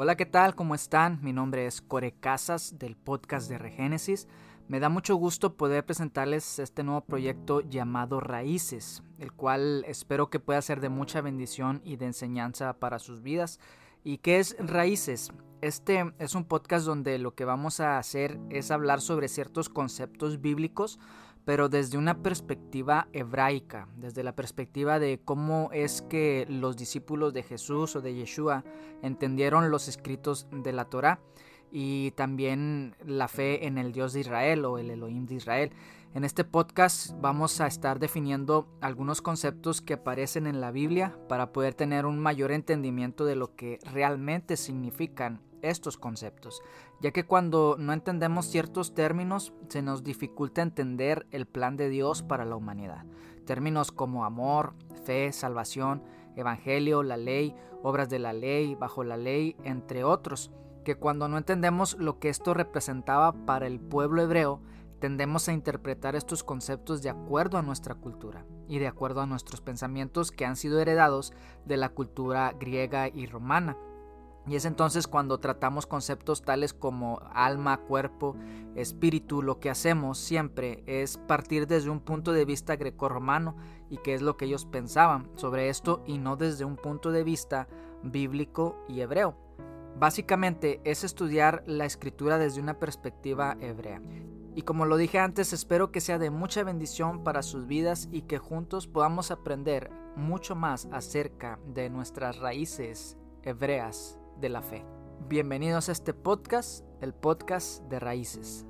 Hola, ¿qué tal? ¿Cómo están? Mi nombre es Core Casas del podcast de Regénesis. Me da mucho gusto poder presentarles este nuevo proyecto llamado Raíces, el cual espero que pueda ser de mucha bendición y de enseñanza para sus vidas. ¿Y qué es Raíces? Este es un podcast donde lo que vamos a hacer es hablar sobre ciertos conceptos bíblicos pero desde una perspectiva hebraica, desde la perspectiva de cómo es que los discípulos de Jesús o de Yeshua entendieron los escritos de la Torah y también la fe en el Dios de Israel o el Elohim de Israel. En este podcast vamos a estar definiendo algunos conceptos que aparecen en la Biblia para poder tener un mayor entendimiento de lo que realmente significan estos conceptos, ya que cuando no entendemos ciertos términos se nos dificulta entender el plan de Dios para la humanidad. Términos como amor, fe, salvación, evangelio, la ley, obras de la ley, bajo la ley, entre otros, que cuando no entendemos lo que esto representaba para el pueblo hebreo, tendemos a interpretar estos conceptos de acuerdo a nuestra cultura y de acuerdo a nuestros pensamientos que han sido heredados de la cultura griega y romana y es entonces cuando tratamos conceptos tales como alma, cuerpo, espíritu, lo que hacemos siempre es partir desde un punto de vista grecorromano y qué es lo que ellos pensaban sobre esto y no desde un punto de vista bíblico y hebreo. Básicamente es estudiar la escritura desde una perspectiva hebrea. Y como lo dije antes, espero que sea de mucha bendición para sus vidas y que juntos podamos aprender mucho más acerca de nuestras raíces hebreas de la fe. Bienvenidos a este podcast, el podcast de Raíces.